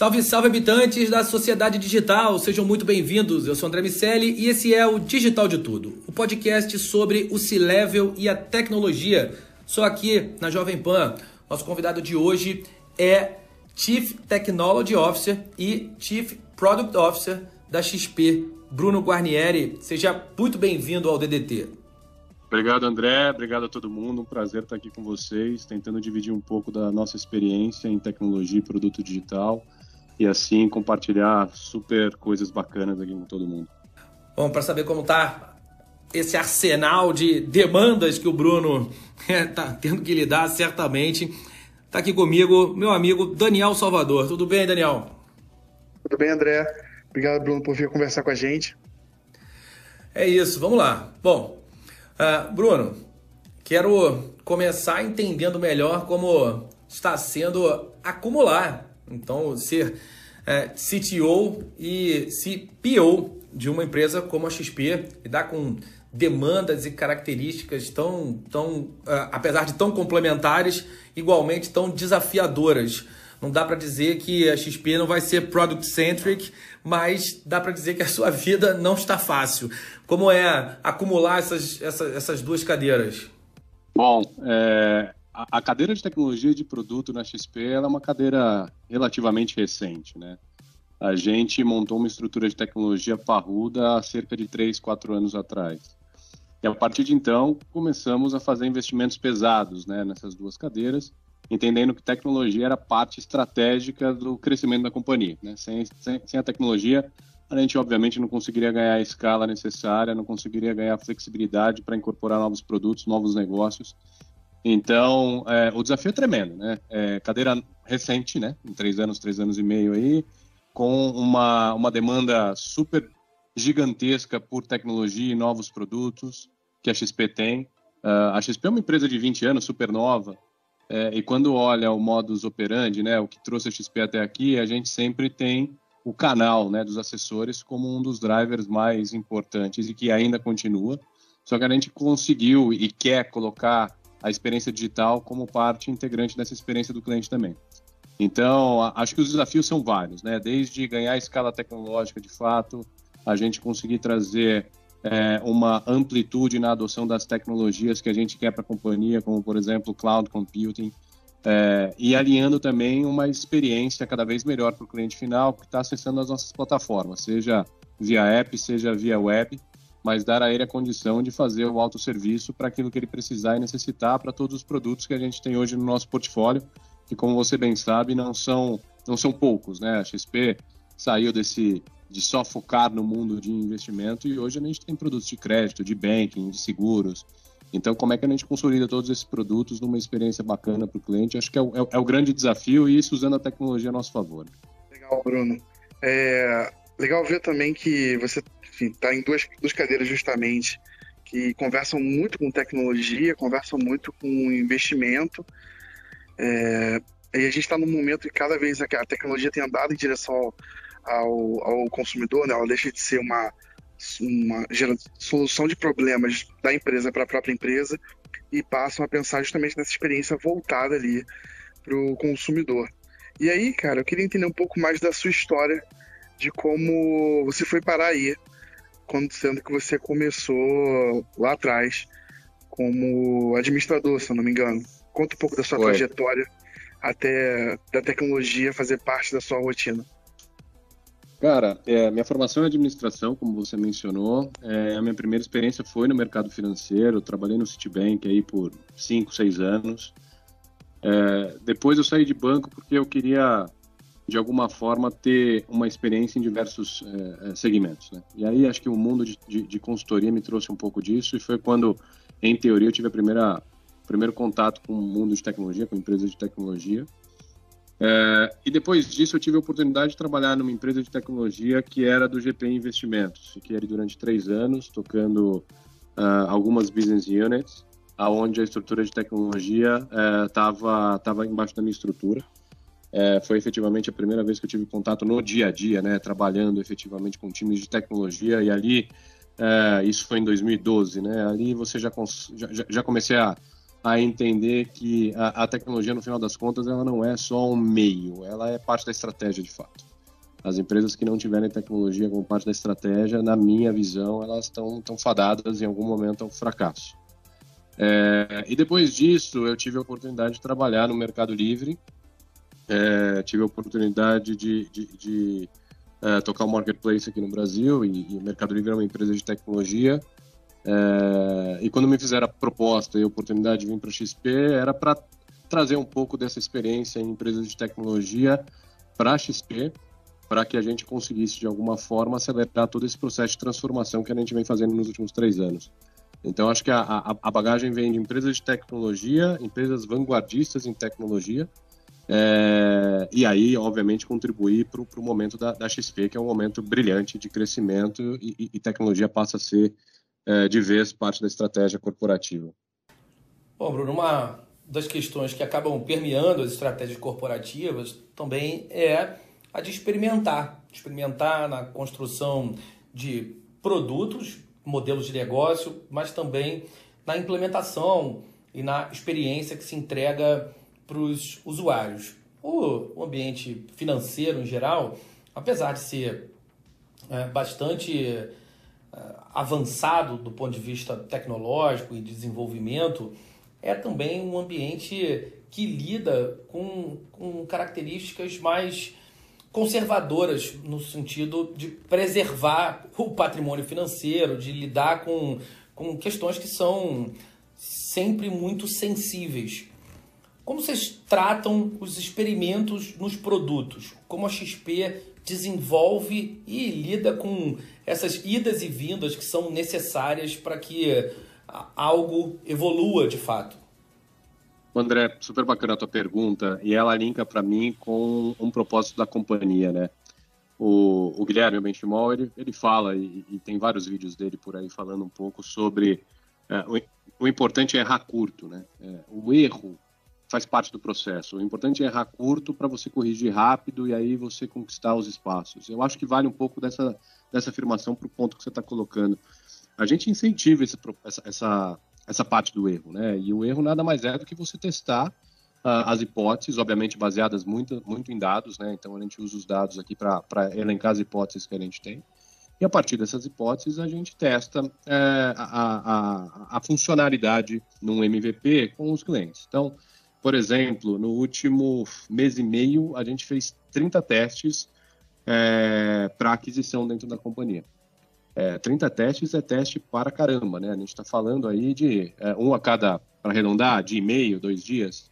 Salve, salve habitantes da sociedade digital, sejam muito bem-vindos. Eu sou André Miceli e esse é o Digital de Tudo, o podcast sobre o C-Level e a tecnologia. Sou aqui na Jovem Pan. Nosso convidado de hoje é Chief Technology Officer e Chief Product Officer da XP, Bruno Guarnieri. Seja muito bem-vindo ao DDT. Obrigado, André. Obrigado a todo mundo. Um prazer estar aqui com vocês, tentando dividir um pouco da nossa experiência em tecnologia e produto digital e assim compartilhar super coisas bacanas aqui com todo mundo. Bom, para saber como tá esse arsenal de demandas que o Bruno está tendo que lidar, certamente, está aqui comigo meu amigo Daniel Salvador. Tudo bem, Daniel? Tudo bem, André. Obrigado, Bruno, por vir conversar com a gente. É isso, vamos lá. Bom, uh, Bruno, quero começar entendendo melhor como está sendo acumular então, ser é, CTO e CPO de uma empresa como a XP, lidar com demandas e características tão, tão uh, apesar de tão complementares, igualmente tão desafiadoras. Não dá para dizer que a XP não vai ser product centric, mas dá para dizer que a sua vida não está fácil. Como é acumular essas, essas, essas duas cadeiras? Bom, é, a, cadeira de tecnologia de produto na XP é uma cadeira relativamente recente, né? A gente montou uma estrutura de tecnologia parruda há cerca de 3, 4 anos atrás. E a partir de então, começamos a fazer investimentos pesados né, nessas duas cadeiras, entendendo que tecnologia era parte estratégica do crescimento da companhia. Né? Sem, sem, sem a tecnologia, a gente obviamente não conseguiria ganhar a escala necessária, não conseguiria ganhar a flexibilidade para incorporar novos produtos, novos negócios então, é, o desafio é tremendo, né? É, cadeira recente, né? Em três anos, três anos e meio aí, com uma, uma demanda super gigantesca por tecnologia e novos produtos que a XP tem. Uh, a XP é uma empresa de 20 anos, super nova, é, e quando olha o modus operandi, né, o que trouxe a XP até aqui, a gente sempre tem o canal né, dos assessores como um dos drivers mais importantes e que ainda continua. Só que a gente conseguiu e quer colocar a experiência digital como parte integrante dessa experiência do cliente também. Então, acho que os desafios são vários, né? Desde ganhar escala tecnológica de fato, a gente conseguir trazer é, uma amplitude na adoção das tecnologias que a gente quer para a companhia, como por exemplo cloud computing, é, e alinhando também uma experiência cada vez melhor para o cliente final que está acessando as nossas plataformas, seja via app, seja via web, mas dar a ele a condição de fazer o autosserviço para aquilo que ele precisar e necessitar para todos os produtos que a gente tem hoje no nosso portfólio, que como você bem sabe, não são, não são poucos, né? A XP saiu desse de só focar no mundo de investimento e hoje a gente tem produtos de crédito, de banking, de seguros. Então, como é que a gente consolida todos esses produtos numa experiência bacana para o cliente? Acho que é o, é, é o, grande desafio e isso usando a tecnologia a nosso favor. Legal, Bruno. É, legal ver também que você está em duas, duas cadeiras justamente que conversam muito com tecnologia, conversam muito com investimento. É, e a gente está num momento que cada vez a tecnologia tem andado em direção ao, ao consumidor, né? ela deixa de ser uma, uma solução de problemas da empresa para a própria empresa e passam a pensar justamente nessa experiência voltada ali para o consumidor. E aí, cara, eu queria entender um pouco mais da sua história, de como você foi parar aí, quando sendo que você começou lá atrás como administrador, se eu não me engano. Conta um pouco da sua Foi. trajetória até da tecnologia fazer parte da sua rotina. Cara, é, minha formação é administração, como você mencionou. É, a minha primeira experiência foi no mercado financeiro. Trabalhei no Citibank aí por 5, 6 anos. É, depois eu saí de banco porque eu queria, de alguma forma, ter uma experiência em diversos é, é segmentos. Né? E aí acho que o mundo de, de, de, consultoria me trouxe um pouco disso e foi quando, em teoria, eu tive a primeira primeiro contato com o mundo de tecnologia, com empresas de tecnologia. É, e depois disso eu tive a oportunidade de trabalhar numa empresa de tecnologia que era do GP Investimentos. Fiquei ali durante três anos, tocando uh, algumas business units, aonde a estrutura de tecnologia estava uh, tava embaixo da minha estrutura. É, foi efetivamente a primeira vez que eu tive contato no dia a dia, né, trabalhando efetivamente com times de tecnologia e ali, é, isso foi em 2012, né, ali você já, já, já comecei a, a entender que a, a, tecnologia, no final das contas, ela não é só um meio, ela é parte da estratégia de fato. As empresas que não tiverem tecnologia como parte da estratégia, na minha visão, elas estão tão fadadas em algum momento ao fracasso. É, e depois disso, eu tive a oportunidade de trabalhar no Mercado Livre, é, tive a oportunidade de, de, de é, tocar o um marketplace aqui no Brasil, e, o Mercado Livre é uma empresa de tecnologia, é, e quando me fizeram a proposta e a oportunidade de vir para a XP, era para trazer um pouco dessa experiência em empresas de tecnologia para a XP, para que a gente conseguisse, de alguma forma, acelerar todo esse processo de transformação que a gente vem fazendo nos últimos três anos. Então, acho que a, a, a bagagem vem de empresas de tecnologia, empresas vanguardistas em tecnologia, é, e aí, obviamente, contribuir para o momento da, da, XP, que é um momento brilhante de crescimento e, e tecnologia passa a ser é, de vez parte da estratégia corporativa. Bom, Bruno, uma das questões que acabam permeando as estratégias corporativas também é a de experimentar. Experimentar na construção de produtos, modelos de negócio, mas também na implementação e na experiência que se entrega para os usuários. O ambiente financeiro em geral, apesar de ser é, bastante avançado do ponto de vista tecnológico e desenvolvimento, é também um ambiente que lida com, com características mais conservadoras no sentido de preservar o patrimônio financeiro, de lidar com, com questões que são sempre muito sensíveis. Como vocês tratam os experimentos nos produtos? Como a XP desenvolve e lida com essas idas e vindas que são necessárias para que algo evolua de fato. André, super bacana a tua pergunta e ela linka para mim com um propósito da companhia, né? O, o Guilherme Benchimol, ele, ele fala, e, e, tem vários vídeos dele por aí falando um pouco sobre é, o, o, importante é errar curto, né? É, o erro faz parte do processo. O importante é errar curto para você corrigir rápido e aí você conquistar os espaços. Eu acho que vale um pouco dessa, dessa afirmação para o ponto que você está colocando. A gente incentiva esse, essa, essa, essa parte do erro, né? E o erro nada mais é do que você testar uh, as hipóteses, obviamente baseadas muito, muito em dados, né? Então a gente usa os dados aqui para elencar as hipóteses que a gente tem. E a partir dessas hipóteses, a gente testa é, a, a, a funcionalidade num MVP com os clientes. Então, por exemplo, no último mês e meio, a gente fez 30 testes é, para aquisição dentro da companhia. É, 30 testes é teste para caramba, né? A gente está falando aí de é, um a cada, para arredondar, de e meio, dois dias.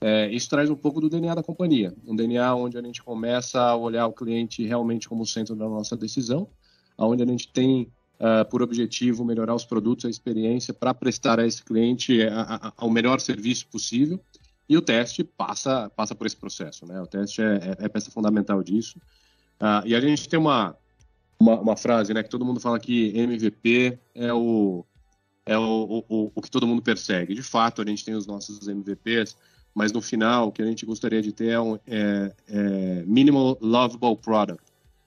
É, isso traz um pouco do DNA da companhia, um DNA onde a gente começa a olhar o cliente realmente como centro da nossa decisão, onde a gente tem uh, por objetivo melhorar os produtos, a experiência para prestar a esse cliente a, a, melhor serviço possível e o teste passa, passa por esse processo, né? O teste é, é, é peça fundamental disso. Uh, e a gente tem uma, uma, uma, frase, né? Que todo mundo fala que MVP é o, é o, o, o que todo mundo persegue. De fato, a gente tem os nossos MVPs, mas no final, o que a gente gostaria de ter é um é, é minimal lovable product,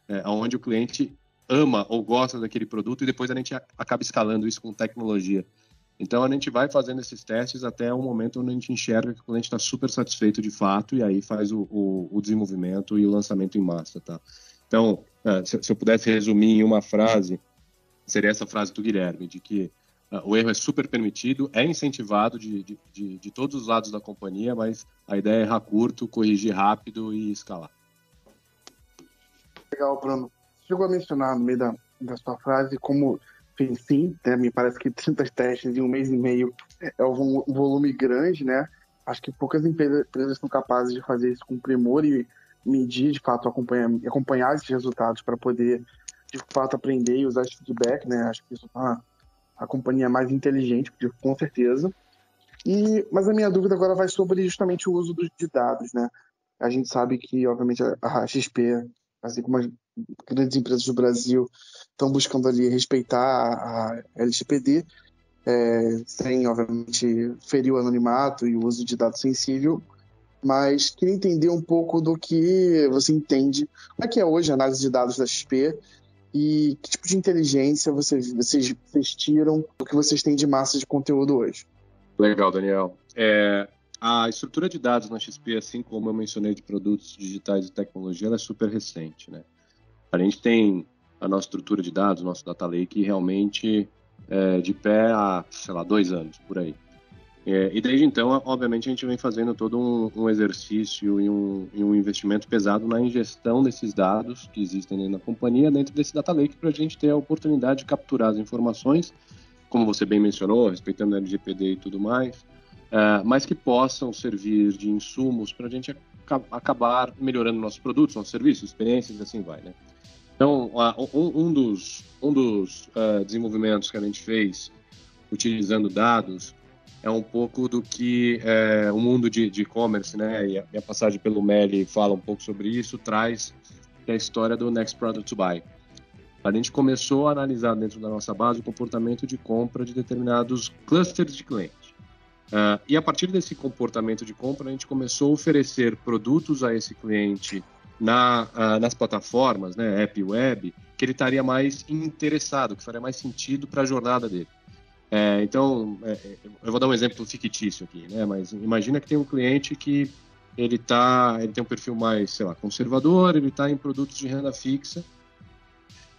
é, onde o cliente ama ou gosta daquele produto e depois a gente acaba escalando isso com tecnologia. Então a gente vai fazendo esses testes até o momento onde a gente enxerga que o cliente está super satisfeito de fato e aí faz o, o, o, desenvolvimento e o lançamento em massa, tá? Então, uh, se, se, eu pudesse resumir em uma frase, seria essa frase do Guilherme, de que uh, o erro é super permitido, é incentivado de, de, de, de todos os lados da companhia, mas a ideia é errar curto, corrigir rápido e escalar. Legal, Bruno. Chegou a mencionar no meio da, da sua frase como Sim, né? me parece que 30 testes em um mês e meio é um volume grande, né? Acho que poucas empresas são capazes de fazer isso com primor e medir, de fato, acompanhar, acompanhar esses resultados para poder, de fato, aprender e usar esse feedback, né? Acho que isso é uma, a companhia mais inteligente, com certeza. E, mas a minha dúvida agora vai sobre justamente o uso de dados, né? A gente sabe que, obviamente, a XP, assim como as grandes empresas do Brasil estão buscando ali respeitar a LGPD, é, sem, obviamente, ferir o anonimato e o uso de dados sensível, mas queria entender um pouco do que você entende, como é que é hoje a análise de dados da XP e que tipo de inteligência vocês, vocês, vocês tiram do que vocês têm de massa de conteúdo hoje. Legal, Daniel. É, a estrutura de dados na XP, assim como eu mencionei de produtos digitais e tecnologia, ela é super recente, né? A gente tem a nossa estrutura de dados, nosso data lake, realmente é, de pé há, sei lá, dois anos, por aí. É, e desde então, obviamente, a gente vem fazendo todo um, um exercício e um, e um, investimento pesado na ingestão desses dados que existem na companhia dentro desse data lake para a gente ter a oportunidade de capturar as informações, como você bem mencionou, respeitando a LGPD e tudo mais, é, mas que possam servir de insumos para a gente acabar melhorando nossos produtos, nossos serviços, experiências e assim vai, né? Então, um, dos, um dos uh, desenvolvimentos que a gente fez utilizando dados é um pouco do que é, o mundo de e-commerce, né, e a, e a, passagem pelo Meli fala um pouco sobre isso, traz é a história do Next Product to Buy. A gente começou a analisar dentro da nossa base o comportamento de compra de determinados clusters de clientes. Uh, e a partir desse comportamento de compra, a gente começou a oferecer produtos a esse cliente na, uh, nas plataformas, né, app web, que ele estaria mais interessado, que faria mais sentido para a jornada dele. É, então, é, é, eu vou dar um exemplo fictício aqui, né, mas imagina que tem um cliente que ele tá, ele tem um perfil mais, sei lá, conservador, ele está em produtos de renda fixa,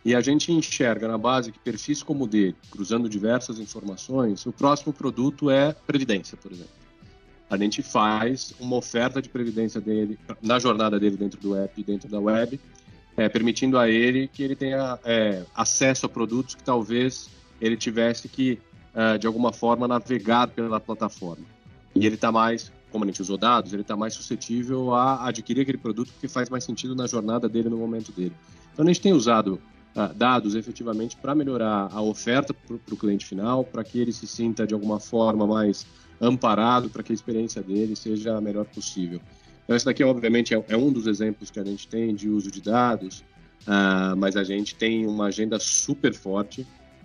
e a gente enxerga na base que perfis como o dele, cruzando diversas informações, o próximo produto é previdência, por exemplo a gente faz uma oferta de previdência dele na jornada dele dentro do app, dentro da web, é, permitindo a ele que ele tenha é, acesso a produtos que talvez ele tivesse que é, de alguma forma navegar pela plataforma. E ele está mais, como a gente usou dados, ele está mais suscetível a adquirir aquele produto que faz mais sentido na jornada dele, no momento dele. Então a gente tem usado dados efetivamente para melhorar a oferta para o cliente final, para que ele se sinta de alguma forma mais amparado para que a experiência dele seja a melhor possível. Então, esse daqui, obviamente, é, é um dos exemplos que a gente tem de uso de dados, uh, mas a gente tem uma agenda super forte.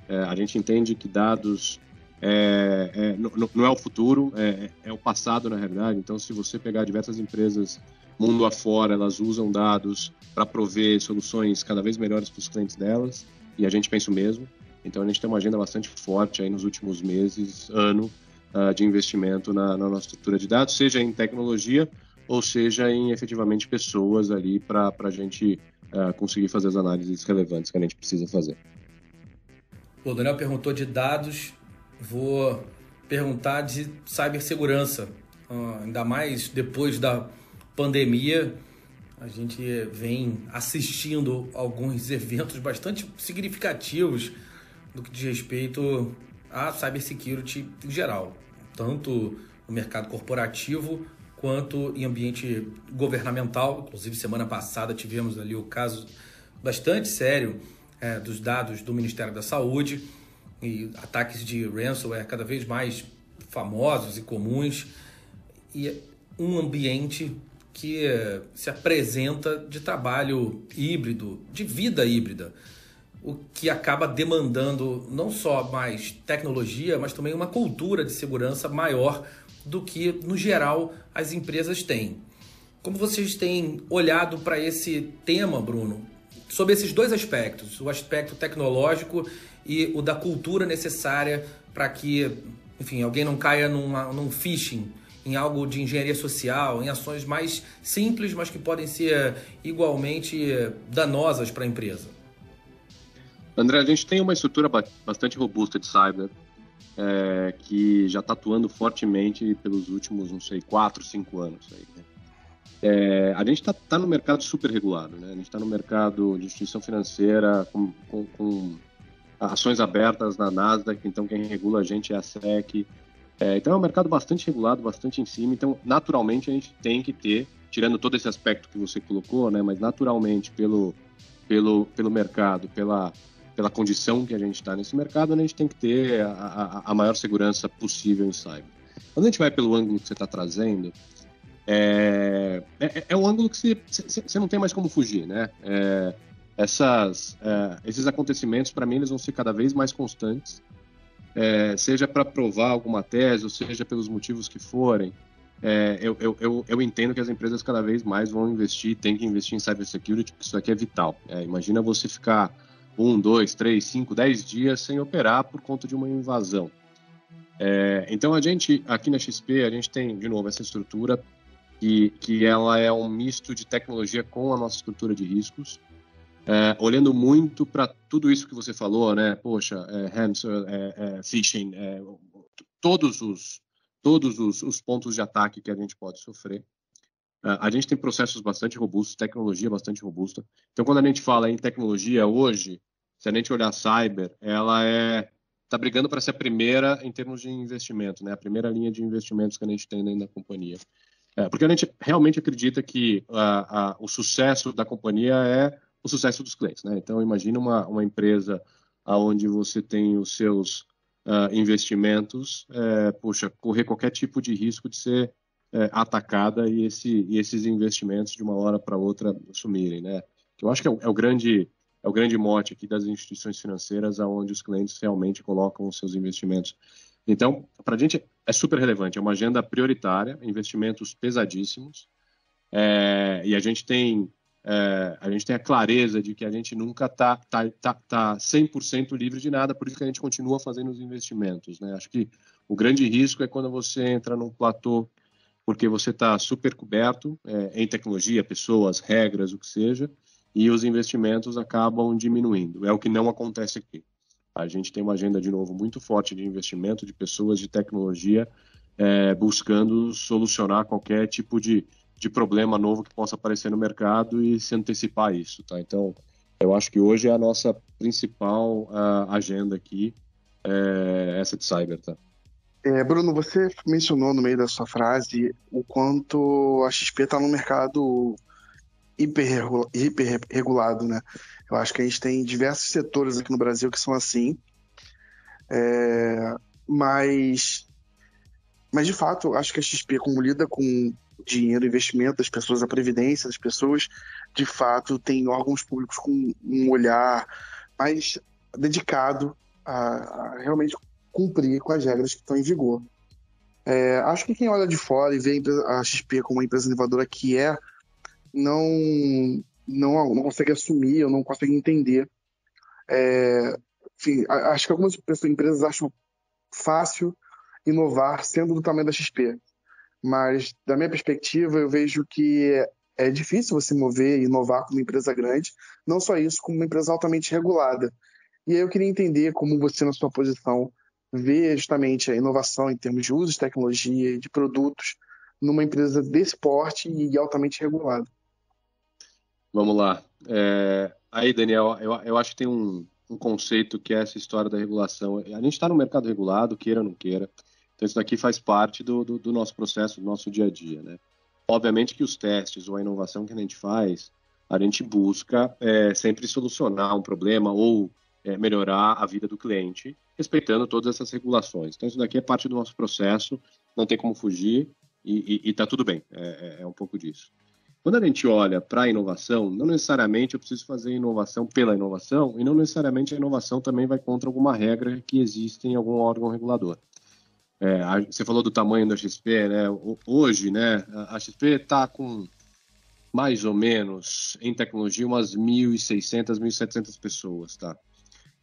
Uh, a gente entende que dados é, é, não, não, é o futuro, é, é, o passado, na realidade. Então, se você pegar diversas empresas mundo afora, elas usam dados para prover soluções cada vez melhores para os clientes delas, e a gente pensa o mesmo. Então, a gente tem uma agenda bastante forte aí nos últimos meses, ano, uh, de investimento na, na, nossa estrutura de dados, seja em tecnologia ou seja em efetivamente pessoas ali para a gente uh, conseguir fazer as análises relevantes que a gente precisa fazer. O Daniel perguntou de dados, vou perguntar de cibersegurança, uh, ainda mais depois da pandemia. A gente vem assistindo alguns eventos bastante significativos do que diz respeito à cybersecurity em geral tanto no mercado corporativo quanto em ambiente governamental. Inclusive, semana passada tivemos ali o caso bastante sério é, dos dados do Ministério da Saúde e ataques de ransomware cada vez mais famosos e comuns. E um ambiente que se apresenta de trabalho híbrido, de vida híbrida. O que acaba demandando não só mais tecnologia, mas também uma cultura de segurança maior do que, no geral, as empresas têm. Como vocês têm olhado para esse tema, Bruno, sobre esses dois aspectos, o aspecto tecnológico e o da cultura necessária para que enfim, alguém não caia numa, num phishing, em algo de engenharia social, em ações mais simples, mas que podem ser igualmente danosas para a empresa? André, a gente tem uma estrutura bastante robusta de cyber, é, que já está atuando fortemente pelos últimos, não sei, quatro, cinco anos. Aí, né? É, a gente está tá no mercado super regulado, né? A gente está no mercado de instituição financeira com, com, com, ações abertas na Nasdaq, então quem regula a gente é a SEC. É, então é um mercado bastante regulado, bastante em cima, então naturalmente a gente tem que ter, tirando todo esse aspecto que você colocou, né? Mas naturalmente pelo, pelo, pelo mercado, pela pela condição que a gente está nesse mercado, a gente tem que ter a, a, a, maior segurança possível em cyber. Quando a gente vai pelo ângulo que você está trazendo, é, é, é, um ângulo que você, não tem mais como fugir, né? É, essas, é, esses acontecimentos, para mim, eles vão ser cada vez mais constantes, é, seja para provar alguma tese, ou seja pelos motivos que forem. É, eu, eu, eu, eu, entendo que as empresas cada vez mais vão investir, tem que investir em cybersecurity, porque isso aqui é vital. imagina você ficar um, dois, três, cinco, dez dias sem operar por conta de uma invasão. É, então a gente aqui na XP a gente tem de novo essa estrutura que, que ela é um misto de tecnologia com a nossa estrutura de riscos, é, olhando muito para tudo isso que você falou, né? Poxa, é, ransom, é, é, phishing, é, todos os todos os, os pontos de ataque que a gente pode sofrer. A gente tem processos bastante robustos, tecnologia bastante robusta. Então, quando a gente fala em tecnologia hoje, se a gente olhar cyber, ela é está brigando para ser a primeira em termos de investimento, né? A primeira linha de investimentos que a gente tem dentro da companhia. É, porque a gente realmente acredita que a, a, o sucesso da companhia é o sucesso dos clientes, né? Então, imagina uma, uma empresa onde você tem os seus uh, investimentos, é, puxa, correr qualquer tipo de risco de ser é, atacada e, esse, e esses investimentos de uma hora para outra sumirem, né? Eu acho que é o, é o, grande é o grande mote aqui das instituições financeiras, aonde os clientes realmente colocam os seus investimentos. Então, para a gente é super relevante, é uma agenda prioritária, investimentos pesadíssimos, é, e a gente tem é, a gente tem a clareza de que a gente nunca está tá, tá, tá 100% livre de nada, por isso que a gente continua fazendo os investimentos. Né? Acho que o grande risco é quando você entra num platô porque você está super coberto é, em tecnologia, pessoas, regras, o que seja, e os investimentos acabam diminuindo. É o que não acontece aqui. A gente tem uma agenda, de novo, muito forte de investimento de pessoas, de tecnologia, é, buscando solucionar qualquer tipo de, de problema novo que possa aparecer no mercado e se antecipar isso. Tá? Então, eu acho que hoje é a nossa principal uh, agenda aqui, é, essa de cyber. Tá? É, Bruno, você mencionou no meio da sua frase o quanto a XP está no mercado hiperregulado, hiper né? Eu acho que a gente tem diversos setores aqui no Brasil que são assim, é, mas, mas de fato, acho que a XP, como lida com dinheiro, investimento das pessoas, a previdência das pessoas, de fato tem órgãos públicos com um olhar mais dedicado a, a realmente cumprir com as regras que estão em vigor. É, acho que quem olha de fora e vê a XP como uma empresa inovadora que é, não, não, não consegue assumir ou não consegue entender. É, enfim, acho que algumas empresas acham fácil inovar sendo do tamanho da XP. Mas, da minha perspectiva, eu vejo que é, difícil você mover e inovar como empresa grande, não só isso, como uma empresa altamente regulada. E aí eu queria entender como você, na sua posição, ver justamente a inovação em termos de uso de tecnologia e de produtos numa empresa desse porte e altamente regulada. Vamos lá. É, aí, Daniel, eu, eu acho que tem um, um conceito que é essa história da regulação. A gente está no mercado regulado, queira ou não queira. Então, isso daqui faz parte do, do, do, nosso processo, do nosso dia a dia, né? Obviamente que os testes ou a inovação que a gente faz, a gente busca é, sempre solucionar um problema ou é, melhorar a vida do cliente, respeitando todas essas regulações. Então, isso daqui é parte do nosso processo, não tem como fugir e está tudo bem, é, é, é, um pouco disso. Quando a gente olha para a inovação, não necessariamente eu preciso fazer inovação pela inovação e não necessariamente a inovação também vai contra alguma regra que existe em algum órgão regulador. É, você falou do tamanho da XP, né? Hoje, né, a XP está com mais ou menos em tecnologia umas 1.600, 1.700 pessoas, tá?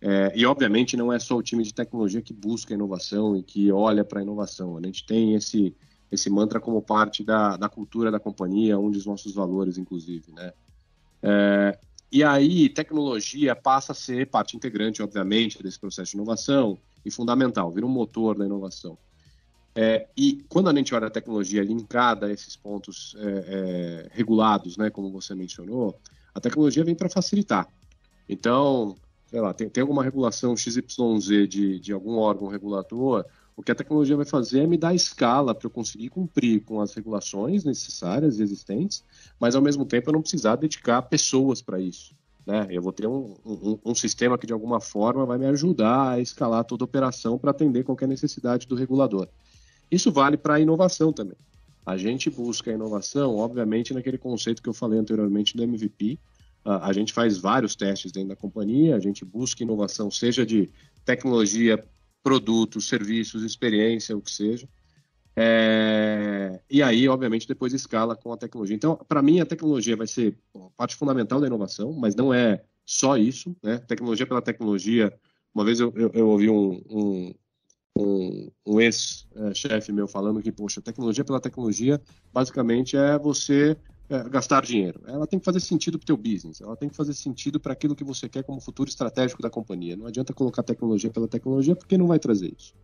É, e, obviamente, não é só o time de tecnologia que busca inovação e que olha para a inovação. A gente tem esse, esse mantra como parte da, da cultura da companhia, um dos nossos valores, inclusive. Né? É, e aí, tecnologia passa a ser parte integrante, obviamente, desse processo de inovação e fundamental, vira um motor da inovação. É, e quando a gente olha a tecnologia linkada a esses pontos é, é, regulados, né, como você mencionou, a tecnologia vem para facilitar. Então, sei lá, tem, tem alguma regulação XYZ de, de algum órgão regulator, o que a tecnologia vai fazer é me dar escala para eu conseguir cumprir com as regulações necessárias e existentes, mas ao mesmo tempo eu não precisar dedicar pessoas para isso. Né? Eu vou ter um, um, um, sistema que de alguma forma vai me ajudar a escalar toda a operação para atender qualquer necessidade do regulador. Isso vale para a inovação também. A gente busca a inovação, obviamente, naquele conceito que eu falei anteriormente do MVP. A gente faz vários testes dentro da companhia, a gente busca inovação, seja de tecnologia, produtos, serviços, experiência, o que seja. É... E aí, obviamente, depois escala com a tecnologia. Então, para mim, a tecnologia vai ser parte fundamental da inovação, mas não é só isso. Né? Tecnologia pela tecnologia. Uma vez eu, eu, eu ouvi um, um, um, um ex-chefe meu falando que, poxa, tecnologia pela tecnologia, basicamente é você é, gastar dinheiro. Ela tem que fazer sentido para o teu business, ela tem que fazer sentido para aquilo que você quer como futuro estratégico da companhia. Não adianta colocar tecnologia pela tecnologia, porque não vai trazer isso.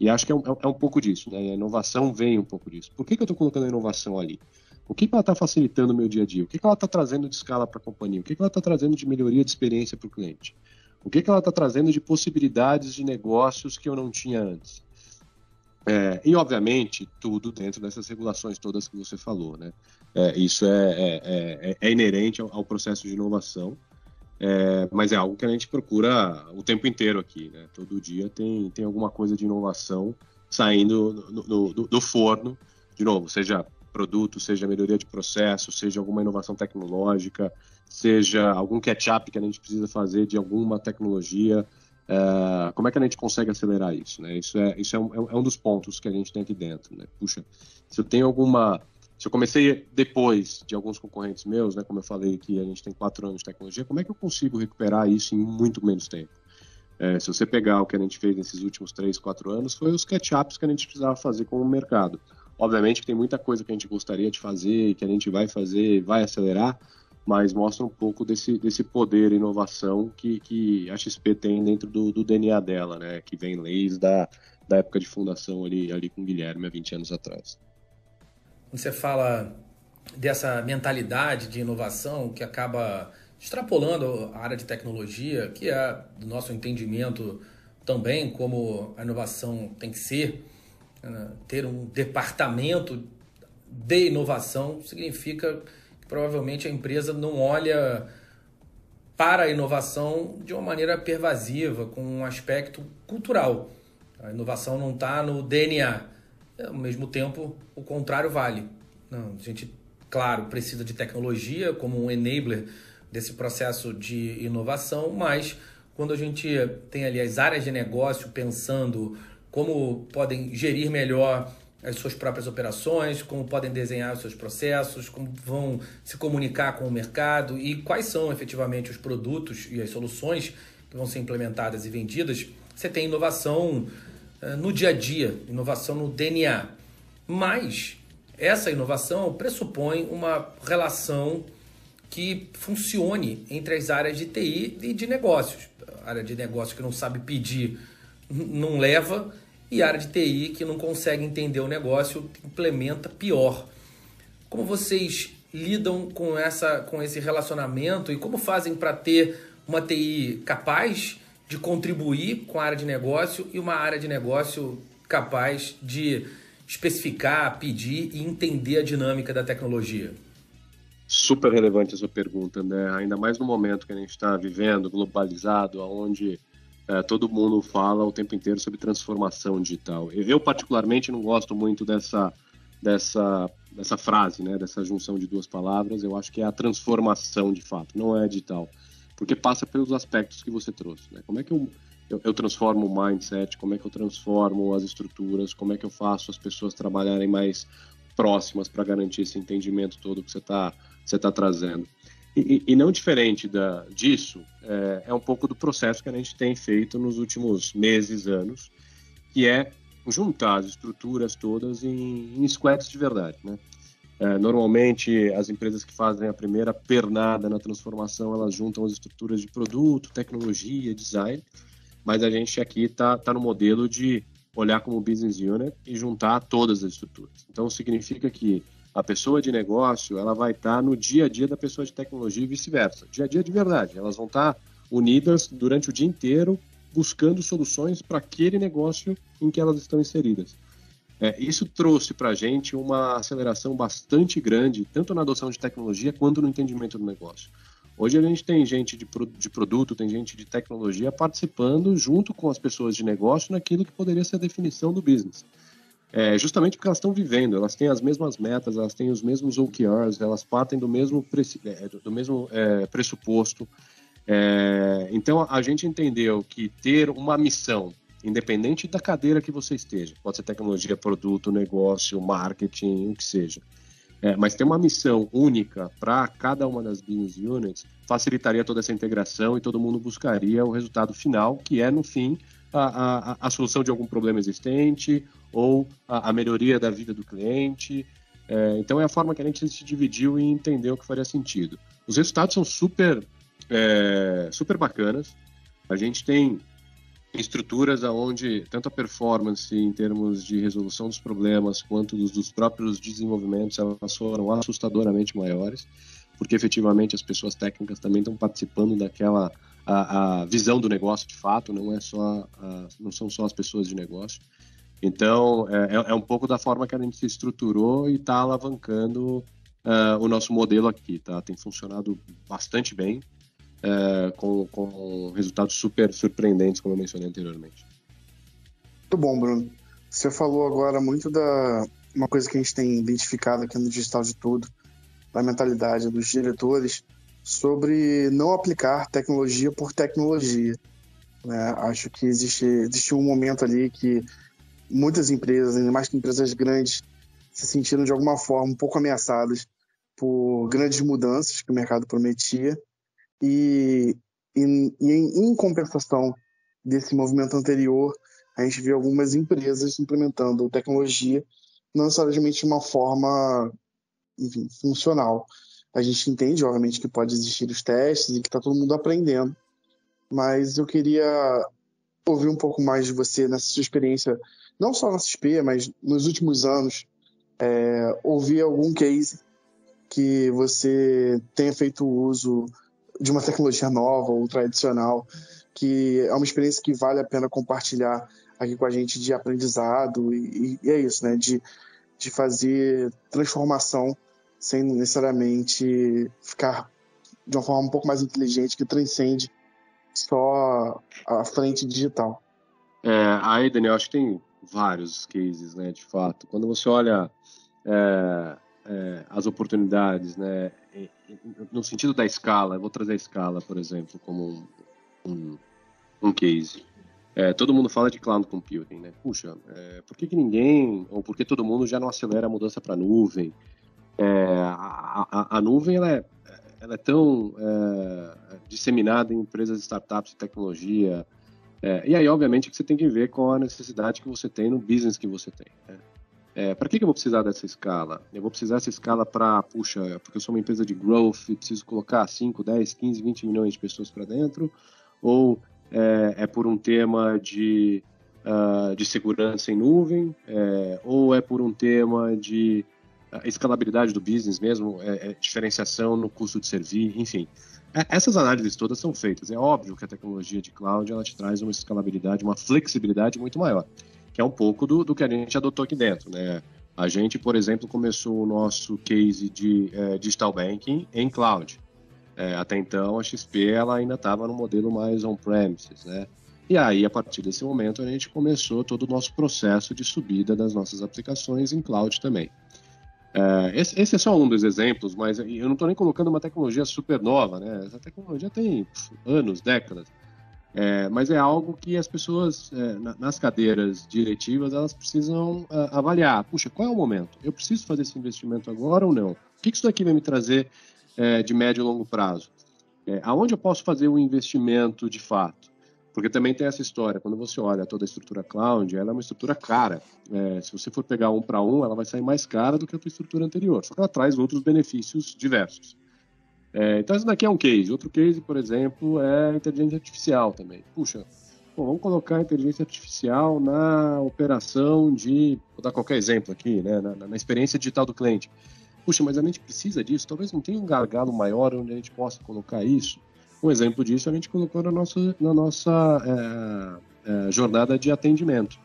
E acho que é um, é um pouco disso, né? A inovação vem um pouco disso. Por que, que eu estou colocando a inovação ali? O que, que ela está facilitando o meu dia a dia? O que, que ela está trazendo de escala para a companhia? O que, que ela está trazendo de melhoria de experiência para o cliente? O que, que ela está trazendo de possibilidades de negócios que eu não tinha antes? É, e, obviamente, tudo dentro dessas regulações todas que você falou. Né? É, isso é, é, é, é inerente ao, ao, processo de inovação, é, mas é algo que a gente procura o tempo inteiro aqui. Né? Todo dia tem, tem alguma coisa de inovação saindo do, do forno, de novo, seja produto, seja melhoria de processo, seja alguma inovação tecnológica, seja algum catch-up que a gente precisa fazer de alguma tecnologia. É, como é que a gente consegue acelerar isso? Né? Isso, é, isso é um, é um dos pontos que a gente tem aqui dentro. Né? Puxa, se eu tenho alguma. Se eu comecei depois de alguns concorrentes meus, né, como eu falei que a gente tem quatro anos de tecnologia, como é que eu consigo recuperar isso em muito menos tempo? É, se você pegar o que a gente fez nesses últimos três, quatro anos, foi os catch-ups que a gente precisava fazer com o mercado. Obviamente que tem muita coisa que a gente gostaria de fazer, que a gente vai fazer, vai acelerar, mas mostra um pouco desse, desse poder e inovação que, que a XP tem dentro do, do DNA dela, né? Que vem leis da, da época de fundação ali, ali com o Guilherme há 20 anos atrás. Você fala dessa mentalidade de inovação que acaba extrapolando a área de tecnologia, que é do nosso entendimento também como a inovação tem que ser, né? ter um departamento de inovação significa provavelmente a empresa não olha para a inovação de uma maneira pervasiva, com um aspecto cultural. A inovação não está no DNA. Ao mesmo tempo, o contrário vale. Não, a gente, claro, precisa de tecnologia como um enabler desse processo de inovação, mas quando a gente tem ali as áreas de negócio pensando como podem gerir melhor as suas próprias operações, como podem desenhar os seus processos, como vão se comunicar com o mercado e quais são efetivamente os produtos e as soluções que vão ser implementadas e vendidas. Você tem inovação uh, no dia a dia, inovação no DNA. Mas essa inovação pressupõe uma relação que funcione entre as áreas de TI e de negócios. A área de negócios que não sabe pedir não leva e área de TI que não consegue entender o negócio implementa pior. Como vocês lidam com, essa, com esse relacionamento e como fazem para ter uma TI capaz de contribuir com a área de negócio e uma área de negócio capaz de especificar, pedir e entender a dinâmica da tecnologia? Super relevante essa pergunta, né? Ainda mais no momento que a gente está vivendo, globalizado, onde é, todo mundo fala o tempo inteiro sobre transformação digital. Eu, particularmente, não gosto muito dessa, dessa, dessa frase, né, dessa junção de duas palavras. Eu acho que é a transformação de fato, não é digital. Porque passa pelos aspectos que você trouxe. Né? Como é que eu, eu, eu transformo o mindset, como é que eu transformo as estruturas, como é que eu faço as pessoas trabalharem mais próximas para garantir esse entendimento todo que você está você tá trazendo. E, não diferente da, disso, é, é, um pouco do processo que a gente tem feito nos últimos meses, anos, que é juntar as estruturas todas em, em squads de verdade. Né? É, normalmente, as empresas que fazem a primeira pernada na transformação, elas juntam as estruturas de produto, tecnologia, design, mas a gente aqui está tá no modelo de olhar como business unit e juntar todas as estruturas. Então, significa que a pessoa de negócio ela vai estar tá no dia a dia da pessoa de tecnologia e vice-versa. Dia a dia de verdade. Elas vão estar tá unidas durante o dia inteiro buscando soluções para aquele negócio em que elas estão inseridas. É, isso trouxe para a gente uma aceleração bastante grande, tanto na adoção de tecnologia quanto no entendimento do negócio. Hoje a gente tem gente de, de produto, tem gente de tecnologia participando junto com as pessoas de negócio naquilo que poderia ser a definição do business. É, justamente porque elas estão vivendo, elas têm as mesmas metas, elas têm os mesmos OKRs, elas partem do mesmo, é, do mesmo é, pressuposto. É, então a gente entendeu que ter uma missão, independente da cadeira que você esteja, pode ser tecnologia, produto, negócio, marketing, o que seja, é, mas ter uma missão única para cada uma das business units facilitaria toda essa integração e todo mundo buscaria o resultado final, que é, no fim, a, a, a solução de algum problema existente ou a, a melhoria da vida do cliente. É, então, é a forma que a gente se dividiu e entendeu que faria sentido. Os resultados são super, é, super bacanas. A gente tem estruturas aonde tanto a performance em termos de resolução dos problemas quanto dos, dos próprios desenvolvimentos elas foram assustadoramente maiores, porque efetivamente as pessoas técnicas também estão participando daquela a, a visão do negócio de fato, não é só a, não são só as pessoas de negócio. Então é, é, é um pouco da forma que a gente se estruturou e está alavancando uh, o nosso modelo aqui, tá? Tem funcionado bastante bem é, com, com resultados super surpreendentes, como eu mencionei anteriormente. Muito bom, Bruno. Você falou agora muito da uma coisa que a gente tem identificado aqui no Digital de Tudo, da mentalidade dos diretores, sobre não aplicar tecnologia por tecnologia. Né? Acho que existe, existe um momento ali que muitas empresas, ainda mais que empresas grandes, se sentiram de alguma forma um pouco ameaçadas por grandes mudanças que o mercado prometia e, e, e em, compensação desse movimento anterior, a gente viu algumas empresas implementando tecnologia não necessariamente de uma forma enfim, funcional. A gente entende, obviamente, que pode existir os testes e que está todo mundo aprendendo, mas eu queria ouvir um pouco mais de você nessa sua experiência, não só na XP, mas nos últimos anos, é, ouvir algum case que você tenha feito uso de uma tecnologia nova ou tradicional, que é uma experiência que vale a pena compartilhar aqui com a gente de aprendizado e, e é isso, né? De, de fazer transformação sem necessariamente ficar de uma forma um pouco mais inteligente que transcende só a frente digital. É, aí, Daniel, acho que tem vários cases, né, de fato. Quando você olha é, é, as oportunidades, né, no sentido da escala, eu vou trazer a escala, por exemplo, como um, um, um case. É, todo mundo fala de cloud computing, né? Puxa, é, por que, que ninguém, ou por que todo mundo já não acelera a mudança para nuvem? É, a, a, a, nuvem ela é, ela é tão é, disseminada em empresas, startups tecnologia, é, e aí, obviamente, que você tem que ver com a necessidade que você tem no business que você tem. Né? É, para que, que eu vou precisar dessa escala? Eu vou precisar dessa escala para, puxa, porque eu sou uma empresa de growth e preciso colocar 5, 10, 15, 20 milhões de pessoas para dentro? Ou é, é, por um tema de, uh, de segurança em nuvem? É, ou é por um tema de uh, escalabilidade do business mesmo? É, é, diferenciação no custo de servir? Enfim, é, essas análises todas são feitas. É óbvio que a tecnologia de cloud ela te traz uma escalabilidade, uma flexibilidade muito maior que é um pouco do, do que a gente adotou aqui dentro, né? A gente, por exemplo, começou o nosso case de é, digital banking em cloud. É, até então, a XP ela ainda estava no modelo mais on-premises, né? E aí, a partir desse momento, a gente começou todo o nosso processo de subida das nossas aplicações em cloud também. É, esse, esse, é só um dos exemplos, mas eu não estou nem colocando uma tecnologia super nova, né? Essa tecnologia tem anos, décadas. É, mas é algo que as pessoas, é, nas cadeiras diretivas, elas precisam uh, avaliar. Puxa, qual é o momento? Eu preciso fazer esse investimento agora ou não? O que, que isso daqui vai me trazer é, de médio e longo prazo. É, aonde eu posso fazer o um investimento de fato? Porque também tem essa história, quando você olha toda a estrutura cloud, ela é uma estrutura cara. É, se você for pegar um para um, ela vai sair mais cara do que a tua estrutura anterior, só que ela traz outros benefícios diversos. É, então, esse daqui é um case. Outro case, por exemplo, é inteligência artificial também. Puxa, bom, vamos colocar inteligência artificial na operação de. Vou dar qualquer exemplo aqui, né, na, na experiência digital do cliente. Puxa, mas a gente precisa disso? Talvez não tenha um gargalo maior onde a gente possa colocar isso. Um exemplo disso a gente colocou na nossa, na nossa é, é, jornada de atendimento.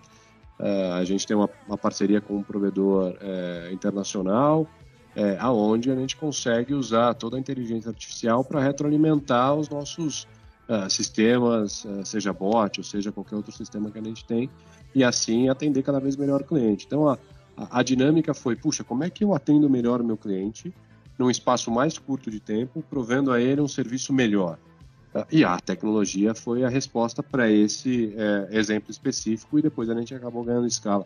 É, a gente tem uma, uma, parceria com um provedor é, internacional, é, aonde a gente consegue usar toda a inteligência artificial para retroalimentar os nossos é, sistemas, é, seja bot ou seja qualquer outro sistema que a gente tem, e assim atender cada vez melhor o cliente. Então a, a, a dinâmica foi, puxa, como é que eu atendo melhor o meu cliente num espaço mais curto de tempo, provendo a ele um serviço melhor? E a tecnologia foi a resposta para esse é, exemplo específico e depois a gente acabou ganhando escala.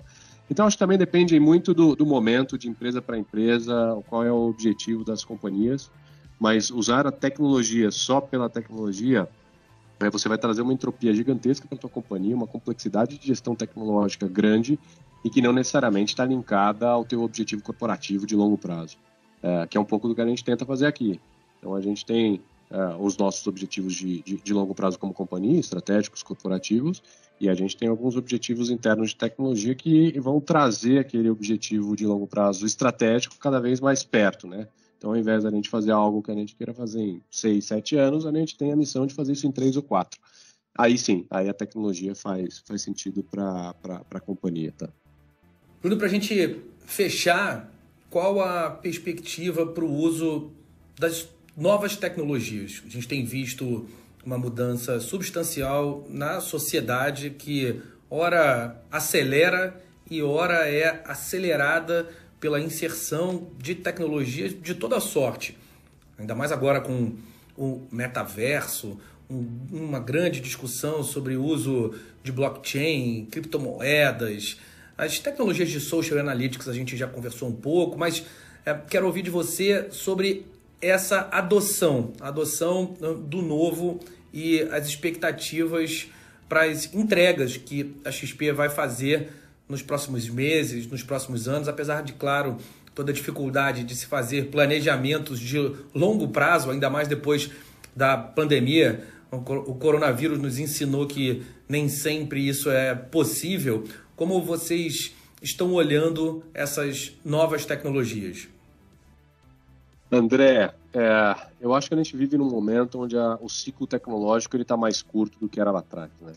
Então, acho que também depende muito do, do momento de empresa para empresa, qual é o objetivo das companhias, mas usar a tecnologia só pela tecnologia, né, você vai trazer uma entropia gigantesca para a tua companhia, uma complexidade de gestão tecnológica grande e que não necessariamente está linkada ao teu objetivo corporativo de longo prazo, é, que é um pouco do que a gente tenta fazer aqui. Então, a gente tem uh, os nossos objetivos de, de, de, longo prazo como companhia, estratégicos, corporativos, e a gente tem alguns objetivos internos de tecnologia que vão trazer aquele objetivo de longo prazo estratégico cada vez mais perto, né? Então, ao invés da gente fazer algo que a gente queira fazer em seis, sete anos, a gente tem a missão de fazer isso em três ou quatro. Aí sim, aí a tecnologia faz, faz sentido para a companhia, tá? Bruno, para a gente fechar, qual a perspectiva para o uso das novas tecnologias. A gente tem visto uma mudança substancial na sociedade que ora acelera e ora é acelerada pela inserção de tecnologias de toda sorte. Ainda mais agora com o metaverso, um, uma grande discussão sobre o uso de blockchain, criptomoedas, as tecnologias de social analytics a gente já conversou um pouco, mas é, quero ouvir de você sobre essa adoção, adoção do novo e as expectativas para as entregas que a XP vai fazer nos próximos meses, nos próximos anos, apesar de, claro, toda a dificuldade de se fazer planejamentos de longo prazo, ainda mais depois da pandemia. O coronavírus nos ensinou que nem sempre isso é possível. Como vocês estão olhando essas novas tecnologias? André, é, eu acho que a gente vive num momento onde a, o ciclo tecnológico está mais curto do que era lá atrás. Né?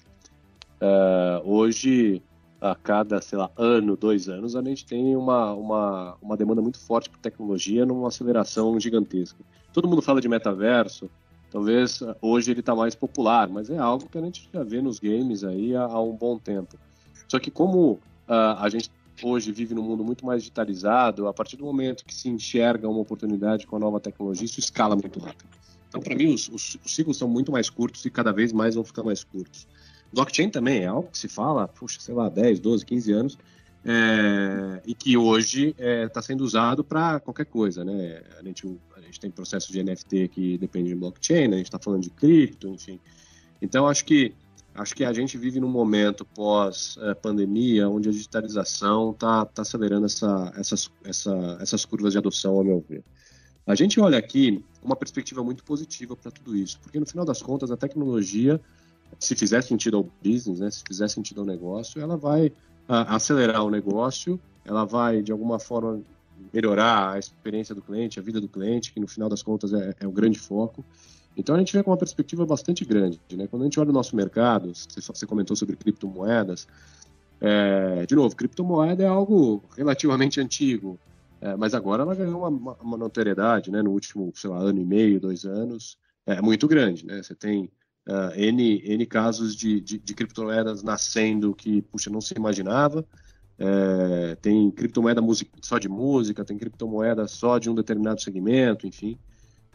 É, hoje, a cada, sei lá, ano, dois anos, a gente tem uma, uma, uma demanda muito forte por tecnologia numa aceleração gigantesca. Todo mundo fala de metaverso, talvez hoje ele está mais popular, mas é algo que a gente já vê nos games aí há, há um bom tempo. Só que como uh, a gente hoje vive num mundo muito mais digitalizado, a partir do momento que se enxerga uma oportunidade com a nova tecnologia, isso escala muito rápido. Então, para mim, os, os, os, ciclos são muito mais curtos e cada vez mais vão ficar mais curtos. Blockchain também é algo que se fala, puxa, sei lá, 10, 12, 15 anos, é, e que hoje está é, tá sendo usado para qualquer coisa, né? A gente, a gente tem processos de NFT que dependem de blockchain, a gente está falando de cripto, enfim. Então, acho que Acho que a gente vive num momento pós-pandemia onde a digitalização está tá acelerando essa, essas, essa, essas curvas de adoção, ao meu ver. A gente olha aqui uma perspectiva muito positiva para tudo isso, porque no final das contas a tecnologia, se fizer sentido ao business, né, se fizer sentido ao negócio, ela vai a, acelerar o negócio, ela vai de alguma forma melhorar a experiência do cliente, a vida do cliente, que no final das contas é, é o grande foco. Então a gente vê com uma perspectiva bastante grande. Né? Quando a gente olha o nosso mercado, você comentou sobre criptomoedas, é, de novo, criptomoeda é algo relativamente antigo, é, mas agora ela ganhou uma, uma, notoriedade né? no último, sei lá, ano e meio, dois anos, é muito grande. Né? Você tem uh, N, N casos de, de, de, criptomoedas nascendo que, puxa, não se imaginava. É, tem criptomoeda só de música, tem criptomoeda só de um determinado segmento, enfim.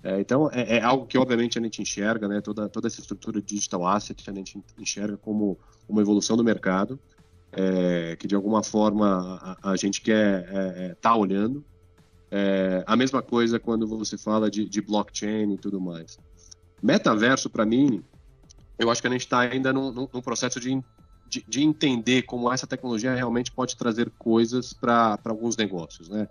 É, então, é, é, algo que, obviamente, a gente enxerga, né, toda, toda essa estrutura digital asset, a gente enxerga como uma evolução do mercado, é, que, de alguma forma, a, a gente quer estar é, é, tá olhando. É, a mesma coisa quando você fala de, de blockchain e tudo mais. Metaverso, para mim, eu acho que a gente está ainda num, num processo de, de, de, entender como essa tecnologia realmente pode trazer coisas para alguns negócios, né?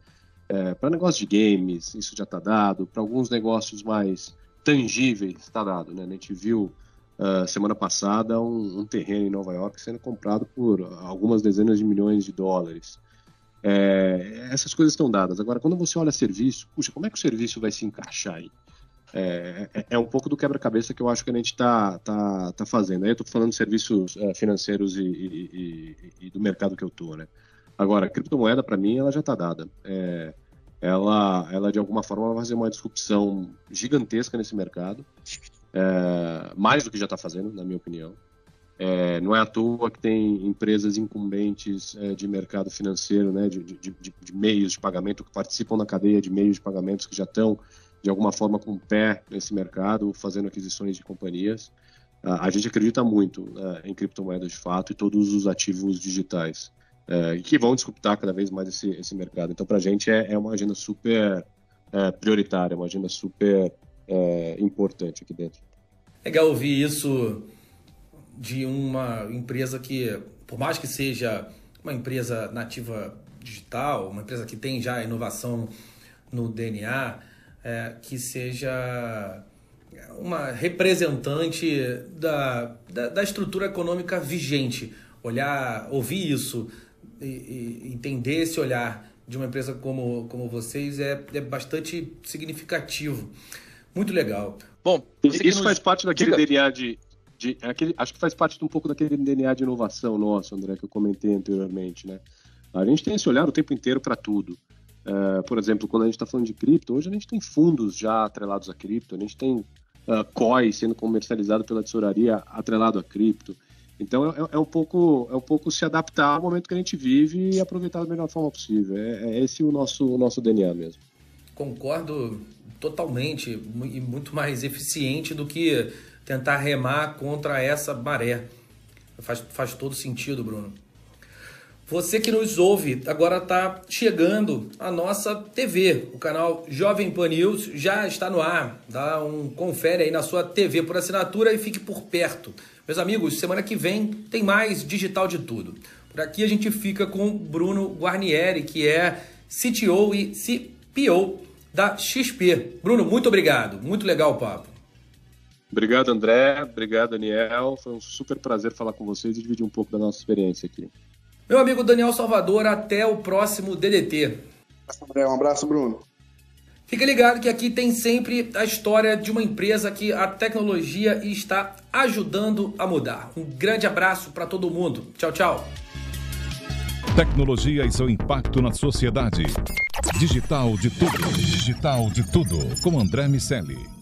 É, para negócios de games, isso já está dado. Para alguns negócios mais tangíveis, está dado. Né? A gente viu uh, semana passada um, um, terreno em Nova York sendo comprado por algumas dezenas de milhões de dólares. É, essas coisas estão dadas. Agora, quando você olha serviço, puxa, como é que o serviço vai se encaixar aí? É, é, é um pouco do quebra-cabeça que eu acho que a gente está tá, tá fazendo. Aí eu estou falando de serviços é, financeiros e, e, e, e, do mercado que eu estou, né? Agora, criptomoeda, para mim, ela já está dada. É, ela, ela, de alguma forma, vai fazer uma disrupção gigantesca nesse mercado, é, mais do que já está fazendo, na minha opinião. É, não é à toa que tem empresas incumbentes é, de mercado financeiro, né, de, de, de, de, meios de pagamento, que participam da cadeia de meios de pagamentos que já estão, de alguma forma, com o pé nesse mercado, fazendo aquisições de companhias. a gente acredita muito é, em criptomoedas de fato e todos os ativos digitais é, que vão disputar cada vez mais esse, esse mercado. Então, para a gente é, é, uma agenda super é, prioritária, uma agenda super é, importante aqui dentro. Legal ouvir isso de uma empresa que, por mais que seja uma empresa nativa digital, uma empresa que tem já inovação no DNA, é, que seja uma representante da, da, da, estrutura econômica vigente. Olhar, ouvir isso e, e entender esse olhar de uma empresa como, como vocês é, é bastante significativo. Muito legal. Bom, isso nos... faz parte daquele Diga. DNA de. de é aquele, acho que faz parte de um pouco daquele DNA de inovação nosso, André, que eu comentei anteriormente, né? A gente tem esse olhar o tempo inteiro para tudo. Uh, por exemplo, quando a gente está falando de cripto, hoje a gente tem fundos já atrelados a cripto, a gente tem uh, COI sendo comercializado pela tesouraria atrelado a cripto. Então é, é, um pouco, é um pouco se adaptar ao momento que a gente vive e aproveitar da melhor forma possível. É, é esse o nosso, o nosso DNA mesmo. Concordo totalmente e muito mais eficiente do que tentar remar contra essa maré. Faz, faz todo sentido, Bruno. Você que nos ouve, agora está chegando a nossa TV. O canal Jovem Pan News já está no ar. Dá um confere aí na sua TV por assinatura e fique por perto. Meus amigos, semana que vem tem mais Digital de Tudo. Por aqui a gente fica com Bruno Guarnieri, que é CTO e CPO da XP. Bruno, muito obrigado. Muito legal o papo. Obrigado, André. Obrigado, Daniel. Foi um super prazer falar com vocês e dividir um pouco da nossa experiência aqui. Meu amigo Daniel Salvador, até o próximo DDT. André. Um abraço, Bruno. Fica ligado que aqui tem sempre a história de uma empresa que a tecnologia está ajudando a mudar. Um grande abraço para todo mundo. Tchau, tchau. Tecnologia e seu impacto na sociedade. Digital de tudo. Digital de tudo. Com André Miscelli.